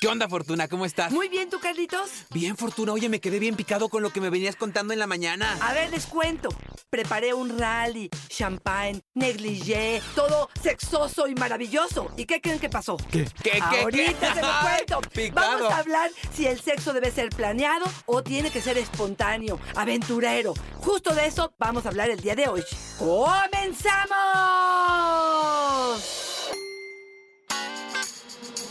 ¿Qué onda, Fortuna? ¿Cómo estás? Muy bien, ¿tú, Carlitos? Bien, Fortuna. Oye, me quedé bien picado con lo que me venías contando en la mañana. A ver, les cuento. Preparé un rally, champagne, negligé, todo sexoso y maravilloso. ¿Y qué creen que pasó? ¿Qué? ¿Qué? ¿Qué? Ahorita ¿Qué? se lo cuento. Picado. Vamos a hablar si el sexo debe ser planeado o tiene que ser espontáneo, aventurero. Justo de eso vamos a hablar el día de hoy. ¡Comenzamos!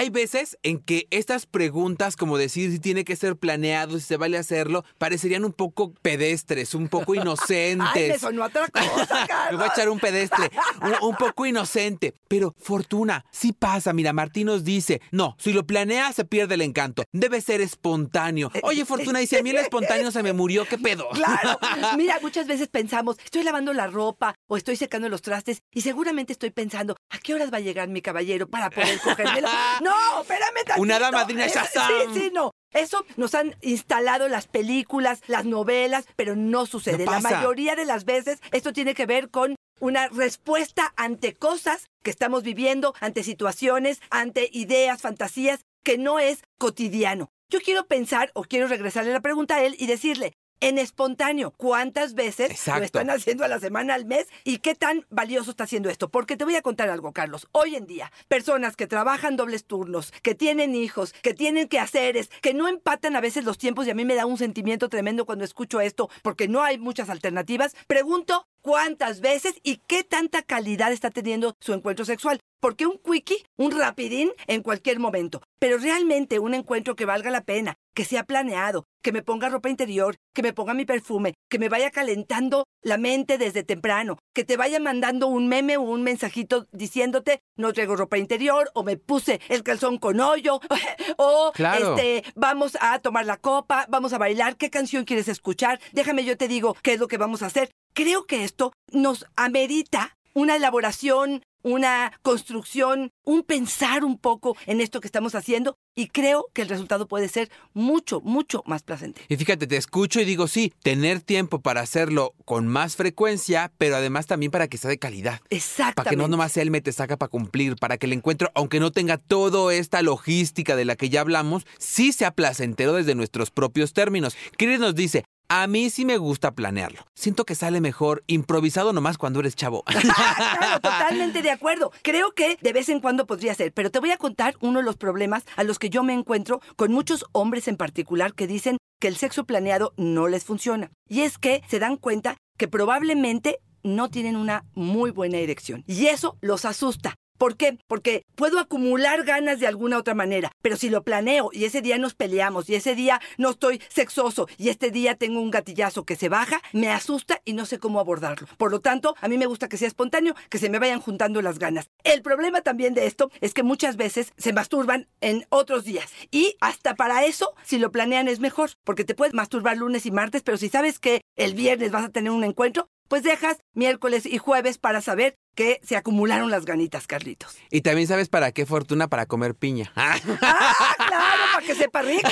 Hay veces en que estas preguntas, como decir si tiene que ser planeado, si se vale hacerlo, parecerían un poco pedestres, un poco inocentes. ¡Ay, me sonó otra cosa, Carlos! Me voy a echar un pedestre, un, un poco inocente. Pero, Fortuna, sí pasa. Mira, Martín nos dice, no, si lo planeas se pierde el encanto. Debe ser espontáneo. Oye, Fortuna, y si a mí el espontáneo se me murió, ¿qué pedo? Claro. Mira, muchas veces pensamos, estoy lavando la ropa o estoy secando los trastes y seguramente estoy pensando, ¿a qué horas va a llegar mi caballero para poder cogérmelo? No, espérame tantito. Una hada madrina Eh, Shazam. Sí, sí, no. Eso nos han instalado las películas, las novelas, pero no sucede. No la mayoría de las veces esto tiene que ver con una respuesta ante cosas que estamos viviendo, ante situaciones, ante ideas, fantasías, que no es cotidiano. Yo quiero pensar o quiero regresarle la pregunta a él y decirle, en espontáneo, ¿cuántas veces Exacto. lo están haciendo a la semana, al mes? ¿Y qué tan valioso está haciendo esto? Porque te voy a contar algo, Carlos. Hoy en día, personas que trabajan dobles turnos, que tienen hijos, que tienen quehaceres, que no empatan a veces los tiempos y a mí me da un sentimiento tremendo cuando escucho esto porque no hay muchas alternativas. Pregunto, ¿cuántas veces y qué tanta calidad está teniendo su encuentro sexual? Porque un quickie, un rapidín en cualquier momento, pero realmente un encuentro que valga la pena, que sea planeado, que me ponga ropa interior, que me ponga mi perfume, que me vaya calentando la mente desde temprano, que te vaya mandando un meme o un mensajito diciéndote no traigo ropa interior o me puse el calzón con hoyo o Claro. este vamos a tomar la copa, vamos a bailar, ¿qué canción quieres escuchar? Déjame yo te digo qué es lo que vamos a hacer. Creo que esto nos amerita una elaboración, una construcción, un pensar un poco en esto que estamos haciendo y creo que el resultado puede ser mucho, mucho más placentero. Y fíjate, te escucho y digo, sí, tener tiempo para hacerlo con más frecuencia, pero además también para que sea de calidad. Exactamente. Para que no nomás sea el mete saca para cumplir, para que el encuentro, aunque no tenga toda esta logística de la que ya hablamos, sí sea placentero desde nuestros propios términos. Chris nos dice, a mí sí me gusta planearlo. Siento que sale mejor improvisado nomás cuando eres chavo. claro, totalmente de acuerdo. Creo que de vez en cuando podría ser, pero te voy a contar uno de los problemas a los que yo me encuentro con muchos hombres en particular que dicen que el sexo planeado no les funciona. Y es que se dan cuenta que probablemente no tienen una muy buena erección. Y eso los asusta. ¿Por qué? Porque puedo acumular ganas de alguna otra manera, pero si lo planeo y ese día nos peleamos y ese día no estoy sexoso y este día tengo un gatillazo que se baja, me asusta y no sé cómo abordarlo. Por lo tanto, a mí me gusta que sea espontáneo, que se me vayan juntando las ganas. El problema también de esto es que muchas veces se masturban en otros días y hasta para eso, si lo planean es mejor, porque te puedes masturbar lunes y martes, pero si sabes que el viernes vas a tener un encuentro, pues dejas miércoles y jueves para saber que se acumularon las ganitas, Carlitos. y también sabes para qué fortuna para comer piña. ¡Ah, claro! ¡Para que sepa rico!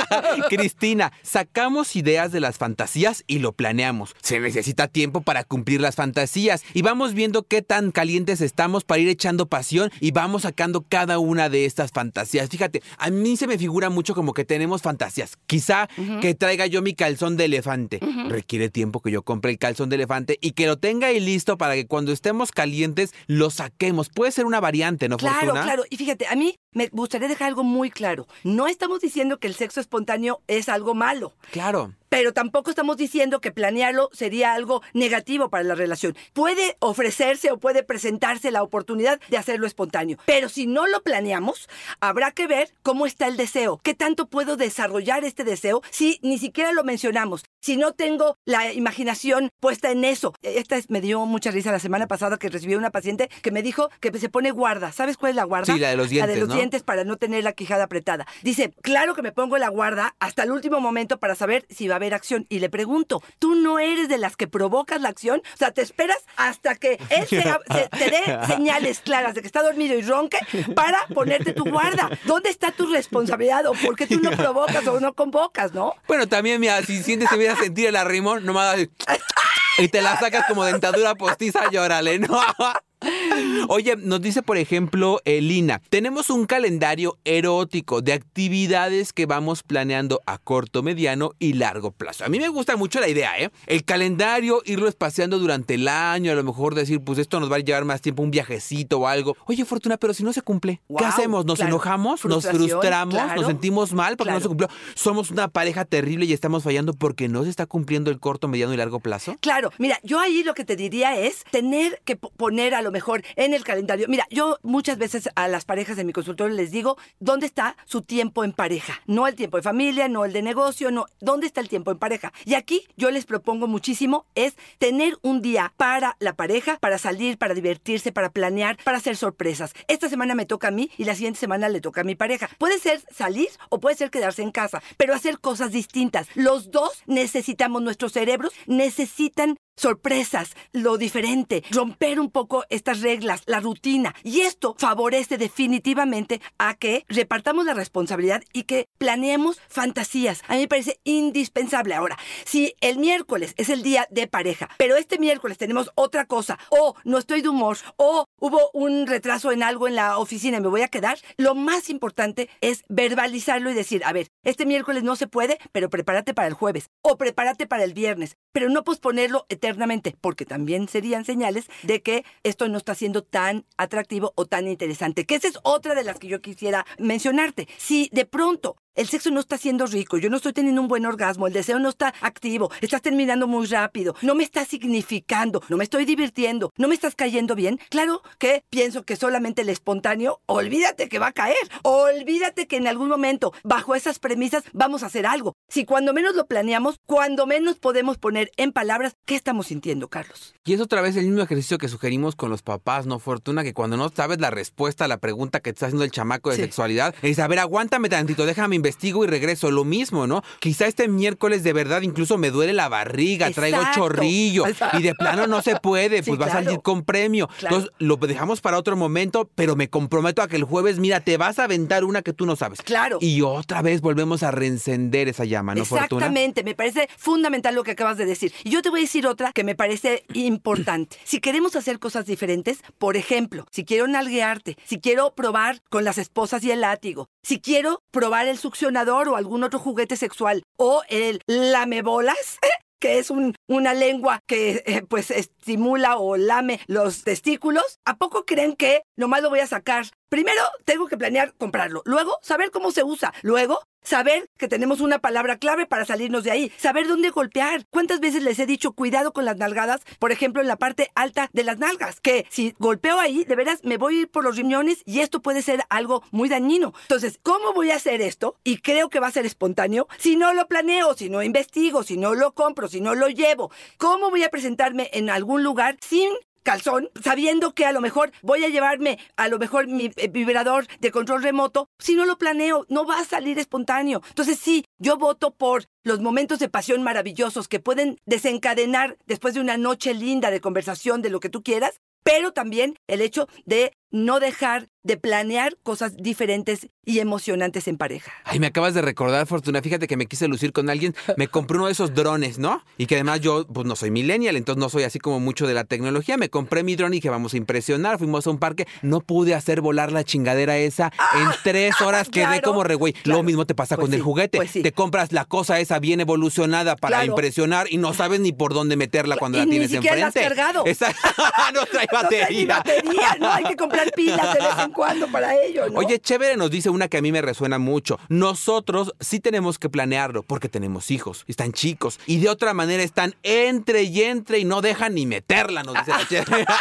Cristina, sacamos ideas de las fantasías y lo planeamos. Se necesita tiempo para cumplir las fantasías y vamos viendo qué tan calientes estamos para ir echando pasión y vamos sacando cada una de estas fantasías. Fíjate, a mí se me figura mucho como que tenemos fantasías. Quizá que traiga yo mi calzón de elefante. Requiere tiempo que yo compre el calzón de elefante y que lo tenga ahí listo para que cuando estemos calientes lo saquemos. Puede ser una variante, ¿no, Claro, Fortuna? claro. Y fíjate, a mí me gustaría dejar algo muy claro. No estamos diciendo que el sexo espontáneo es algo malo. Claro. Pero tampoco estamos diciendo que planearlo sería algo negativo para la relación. Puede ofrecerse o puede presentarse la oportunidad de hacerlo espontáneo. Pero si no lo planeamos, habrá que ver cómo está el deseo. ¿Qué tanto puedo desarrollar este deseo si ni siquiera lo mencionamos? Si no tengo la imaginación puesta en eso. Esta es- me dio mucha risa la semana pasada que recibí una paciente que me dijo que se pone guarda. ¿Sabes cuál es la guarda? Sí, la de los La de dientes, los ¿no? dientes para no tener la quijada apretada. Dice, claro que me pongo la guarda hasta el último momento para saber si va a haber acción. Y le pregunto, ¿tú no eres de las que provocas la acción? O sea, te esperas hasta que él se- se- te dé señales claras de que está dormido y ronque para ponerte tu guarda. ¿Dónde está tu responsabilidad? ¿O por qué tú no provocas o no convocas, no? Bueno, también, mira, si sientes que quieras sentir el arrimón, nomás y te la sacas como dentadura postiza, llórale, ¿no? Oye, nos dice, por ejemplo, Elina, tenemos un calendario erótico de actividades que vamos planeando a corto, mediano y largo plazo. A mí me gusta mucho la idea, ¿eh? El calendario, irlo espaciando durante el año, a lo mejor decir, pues esto nos va a llevar más tiempo, un viajecito o algo. Oye, Fortuna, pero si no se cumple, ¿qué hacemos? ¿Nos claro. enojamos? ¿Nos frustramos? claro. ¿Nos sentimos mal porque no se cumplió? ¿Somos una pareja terrible y estamos fallando porque no se está cumpliendo el corto, mediano y largo plazo? Claro, mira, yo ahí lo que te diría es tener que po- poner a lo mejor en el calendario. Mira, yo muchas veces a las parejas de mi consultorio les digo, ¿dónde está su tiempo en pareja? No el tiempo de familia, no el de negocio, no, ¿dónde está el tiempo en pareja? Y aquí yo les propongo muchísimo es tener un día para la pareja, para salir, para divertirse, para planear, para hacer sorpresas. Esta semana me toca a mí y la siguiente semana le toca a mi pareja. Puede ser salir o puede ser quedarse en casa, pero hacer cosas distintas. Los dos necesitamos, nuestros cerebros necesitan sorpresas, lo diferente, romper un poco estas reglas, la rutina. Y esto favorece definitivamente a que repartamos la responsabilidad y que planeemos fantasías. A mí me parece indispensable. Ahora, si el miércoles es el día de pareja, pero este miércoles tenemos otra cosa, o no estoy de humor, o hubo un retraso en algo en la oficina y me voy a quedar, lo más importante es verbalizarlo y decir, a ver, este miércoles no se puede, pero prepárate para el jueves, o prepárate para el viernes, pero no posponerlo eternamente, porque también serían señales de que esto no está siendo tan atractivo o tan interesante, que esa es otra de las que yo quisiera mencionarte. Si de pronto el sexo no está siendo rico, yo no estoy teniendo un buen orgasmo, el deseo no está activo, estás terminando muy rápido, no me está significando, no me estoy divirtiendo, no me estás cayendo bien, claro que pienso que solamente el espontáneo, olvídate que va a caer, olvídate que en algún momento, bajo esas premisas, vamos a hacer algo. Si cuando menos lo planeamos, cuando menos podemos poner en palabras qué estamos sintiendo, Carlos. Y es otra vez el mismo ejercicio que sugerimos con los papás, ¿no, Fortuna? Que cuando no sabes la respuesta a la pregunta que te está haciendo el chamaco de Sí. sexualidad, es, a ver, aguántame tantito, déjame investigo y regreso. Lo mismo, ¿no? Quizá este miércoles de verdad incluso me duele la barriga, traigo chorrillo Exacto. y de plano no se puede, Sí, pues va a salir con premio. Claro. Entonces lo dejamos para otro momento, pero me comprometo a que el jueves, mira, te vas a aventar una que tú no sabes. Claro. Y otra vez volvemos a reencender esa llama, ¿no, Fortuna? Exactamente, me parece fundamental lo que acabas de decir. Y yo te voy a decir otra que me parece importante. Si queremos hacer cosas diferentes, por ejemplo, si quiero nalguearte, si quiero probar con las esposas y el látigo, si quiero probar el o algún otro juguete sexual o el lamebolas, que es un- una lengua que eh, pues estimula o lame los testículos, ¿a poco creen que nomás lo voy a sacar? Primero tengo que planear comprarlo, luego saber cómo se usa, luego saber que tenemos una palabra clave para salirnos de ahí, saber dónde golpear. ¿Cuántas veces les he dicho cuidado con las nalgadas? Por ejemplo, en la parte alta de las nalgas, que si golpeo ahí, de veras me voy a ir por los riñones y esto puede ser algo muy dañino. Entonces, ¿cómo voy a hacer esto? Y creo que va a ser espontáneo si no lo planeo, si no investigo, si no lo compro, si no lo llevo. ¿Cómo voy a presentarme en algún lugar sin calzón, sabiendo que a lo mejor voy a llevarme a lo mejor mi eh, vibrador de control remoto, si no lo planeo, no va a salir espontáneo. Entonces sí, yo voto por los momentos de pasión maravillosos que pueden desencadenar después de una noche linda de conversación de lo que tú quieras, pero también el hecho de no dejar de planear cosas diferentes y emocionantes en pareja. Ay, me acabas de recordar, Fortuna. Fíjate que me quise lucir con alguien. Me compré uno de esos drones, ¿no? Y que además yo, pues no soy millennial, entonces no soy así como mucho de la tecnología. Me compré mi drone y dije, vamos a impresionar. Fuimos a un parque. No pude hacer volar la chingadera esa. En tres horas quedé claro, como re güey. claro. Lo mismo te pasa Pues con el juguete. pues sí. Te compras la cosa esa bien evolucionada para Claro. impresionar y no sabes ni por dónde meterla cuando Y la ni tienes siquiera la has enfrente. cargado. Esa- no trae No trae ni batería. batería, ¿no? Hay que comprar pilas de vez en cuando para ello, ¿no? Oye, chévere, nos dice una que a mí me resuena mucho. Nosotros sí tenemos que planearlo porque tenemos hijos, están chicos y de otra manera están entre y entre y no dejan ni meterla, nos dice la chévere.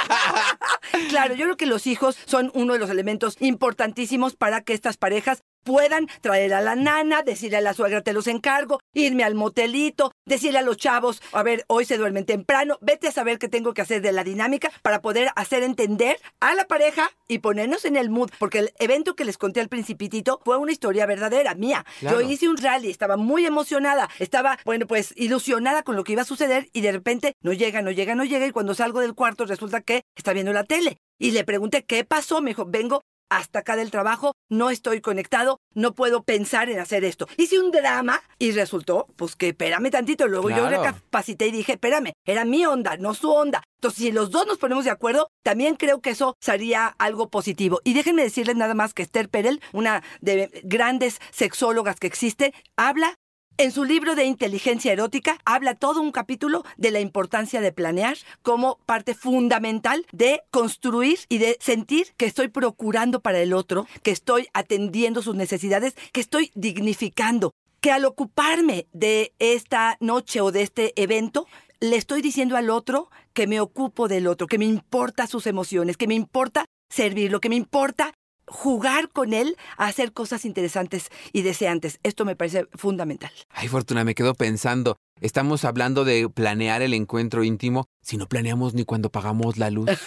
Claro, yo creo que los hijos son uno de los elementos importantísimos para que estas parejas puedan traer a la nana, decirle a la suegra te los encargo, irme al motelito, decirle a los chavos, a ver, hoy se duermen temprano, vete a saber qué tengo que hacer de la dinámica para poder hacer entender a la pareja y ponernos en el mood, porque el evento que les conté al principitito fue una historia verdadera, mía. Claro. Yo hice un rally, estaba muy emocionada, estaba, bueno, pues ilusionada con lo que iba a suceder y de repente no llega, no llega, no llega y cuando salgo del cuarto resulta que está viendo la tele. Y le pregunté, ¿qué pasó? Me dijo, vengo hasta acá del trabajo, no estoy conectado, no puedo pensar en hacer esto. Hice un drama y resultó, pues que espérame tantito. Luego yo Claro. recapacité y dije, espérame, era mi onda, no su onda. Entonces, si los dos nos ponemos de acuerdo, también creo que eso sería algo positivo. Y déjenme decirles nada más que Esther Perel, una de grandes sexólogas que existe, habla en su libro de inteligencia erótica habla todo un capítulo de la importancia de planear como parte fundamental de construir y de sentir que estoy procurando para el otro, que estoy atendiendo sus necesidades, que estoy dignificando, que al ocuparme de esta noche o de este evento, le estoy diciendo al otro que me ocupo del otro, que me importa sus emociones, que me importa servirlo, que me importa jugar con él a hacer cosas interesantes y deseantes. Esto me parece fundamental. Ay, Fortuna, me quedo pensando. Estamos hablando de planear el encuentro íntimo si no planeamos ni cuando pagamos la luz.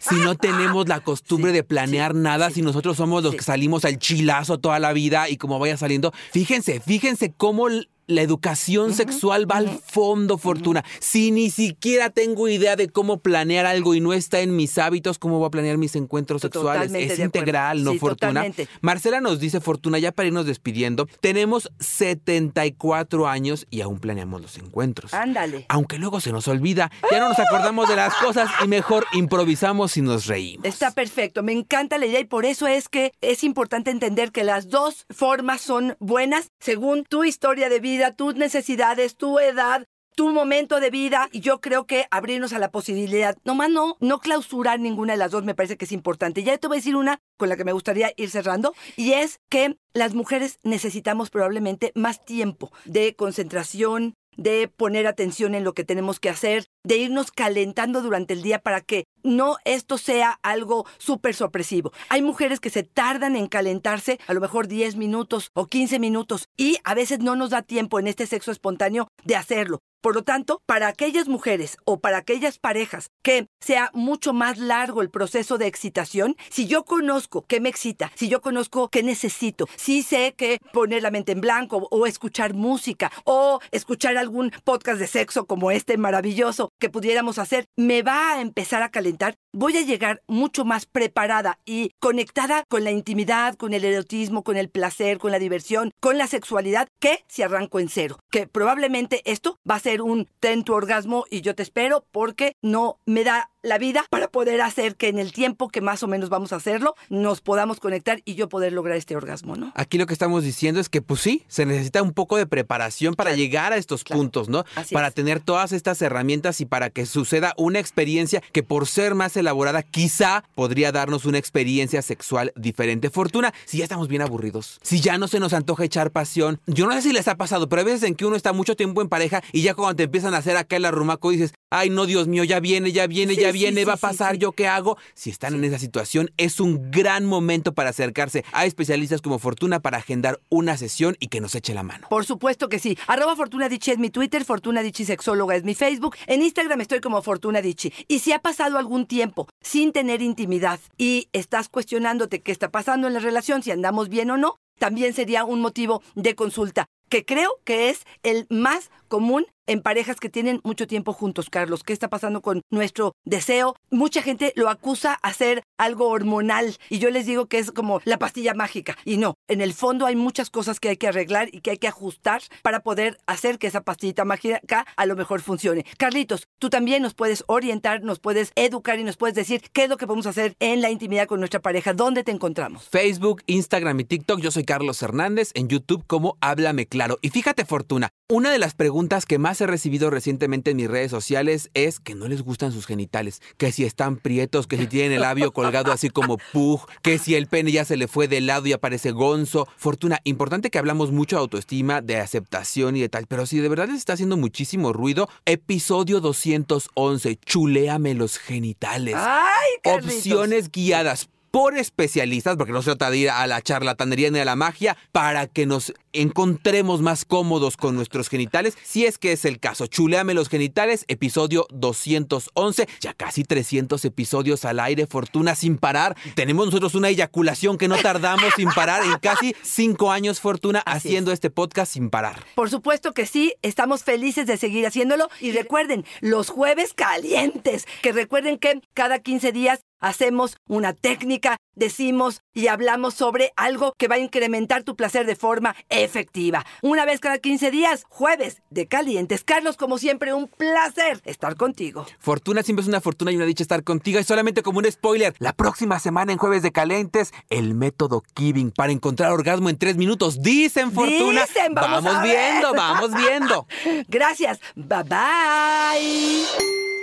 Si no tenemos la costumbre Sí, de planear sí, nada, sí. si nosotros somos los que salimos al chilazo toda la vida y como vaya saliendo, fíjense, fíjense cómo la educación sexual va al fondo, Fortuna. Si ni siquiera tengo idea de cómo planear algo y no está en mis hábitos, ¿cómo voy a planear mis encuentros sexuales? Totalmente Es de acuerdo. integral, ¿no, Sí, Fortuna? totalmente. Marcela nos dice, Fortuna, ya para irnos despidiendo, tenemos 74 años y aún planeamos los encuentros. Ándale. Aunque luego se nos olvida, ya no nos acordamos de las cosas y mejor improvisamos y nos reímos. Está perfecto, me encanta la idea y por eso es que es importante entender que las dos formas son buenas según tu historia de vida, tus necesidades, tu edad, tu momento de vida y yo creo que abrirnos a la posibilidad, nomás no, no clausurar ninguna de las dos me parece que es importante. Ya te voy a decir una con la que me gustaría ir cerrando y es que las mujeres necesitamos probablemente más tiempo de concentración, de poner atención en lo que tenemos que hacer, de irnos calentando durante el día para que no esto sea algo súper sorpresivo. Hay mujeres que se tardan en calentarse a lo mejor 10 minutos o 15 minutos y a veces no nos da tiempo en este sexo espontáneo de hacerlo. Por lo tanto, para aquellas mujeres o para aquellas parejas que sea mucho más largo el proceso de excitación, si yo conozco qué me excita, si yo conozco qué necesito, si sé que poner la mente en blanco o escuchar música o escuchar algún podcast de sexo como este maravilloso que pudiéramos hacer, me va a empezar a calentar, voy a llegar mucho más preparada y conectada con la intimidad, con el erotismo, con el placer, con la diversión, con la sexualidad, que si arranco en cero. Que probablemente esto va a ser un ten tu orgasmo y yo te espero porque no me da la vida para poder hacer que en el tiempo que más o menos vamos a hacerlo nos podamos conectar y yo poder lograr este orgasmo, ¿no? Aquí lo que estamos diciendo es que, pues sí, se necesita un poco de preparación para Claro, llegar a estos claro. puntos, ¿no? Así para es. tener todas estas herramientas y para que suceda una experiencia que por ser más elaborada quizá podría darnos una experiencia sexual diferente. Fortuna, si ya estamos bien aburridos, si ya no se nos antoja echar pasión, yo no sé si les ha pasado, pero hay veces en que uno está mucho tiempo en pareja y ya cuando te empiezan a hacer acá el arrumaco dices, ay no, Dios mío, ya viene, ya viene, Sí, ya viene, sí, va a pasar. ¿yo qué hago? Si están en esa situación, es un gran momento para acercarse a especialistas como Fortuna para agendar una sesión y que nos eche la mano. Por supuesto que sí. Arroba Fortuna Dichi es mi Twitter, Fortuna Dichi Sexóloga es mi Facebook. En Instagram estoy como Fortuna Dichi. Y si ha pasado algún tiempo sin tener intimidad y estás cuestionándote qué está pasando en la relación, si andamos bien o no, también sería un motivo de consulta, que creo que es el más común en parejas que tienen mucho tiempo juntos, Carlos. ¿Qué está pasando con nuestro deseo? Mucha gente lo acusa a ser algo hormonal y yo les digo que es como la pastilla mágica. Y no, en el fondo hay muchas cosas que hay que arreglar y que hay que ajustar para poder hacer que esa pastillita mágica a lo mejor funcione. Carlitos, tú también nos puedes orientar, nos puedes educar y nos puedes decir qué es lo que podemos hacer en la intimidad con nuestra pareja. ¿Dónde te encontramos? Facebook, Instagram y TikTok, yo soy Carlos Hernández, en YouTube como Háblame Claro. Y fíjate, Fortuna, una de las preguntas que más he recibido recientemente en mis redes sociales es que no les gustan sus genitales, que si están prietos, que si tienen el labio colgado así como pug, que si el pene ya se le fue de lado y aparece gonzo. Fortuna, importante que hablamos mucho de autoestima, de aceptación y de tal, pero si de verdad les está haciendo muchísimo ruido, episodio 211, chuléame los genitales. ¡Ay, Carlitos! Opciones guiadas por especialistas, porque no se trata de ir a la charlatanería ni a la magia, para que nos encontremos más cómodos con nuestros genitales, si es que es el caso. Chuleame los genitales, episodio 211, ya casi 300 episodios al aire, fortuna sin parar. Tenemos nosotros una eyaculación que no tardamos sin parar en casi cinco años, fortuna, Así haciendo este podcast sin parar. Por supuesto que sí, estamos felices de seguir haciéndolo y recuerden, los jueves calientes, que recuerden que cada 15 días hacemos una técnica, decimos y hablamos sobre algo que va a incrementar tu placer de forma efectiva. Una vez cada 15 días, jueves de calientes. Carlos, como siempre, un placer estar contigo. Fortuna siempre es una fortuna y una dicha estar contigo. Y solamente como un spoiler, la próxima semana en Jueves de Calientes, el método Kibing para encontrar orgasmo en tres minutos. Dicen Fortuna. Dicen, vamos viendo, vamos viendo. Gracias. Bye bye.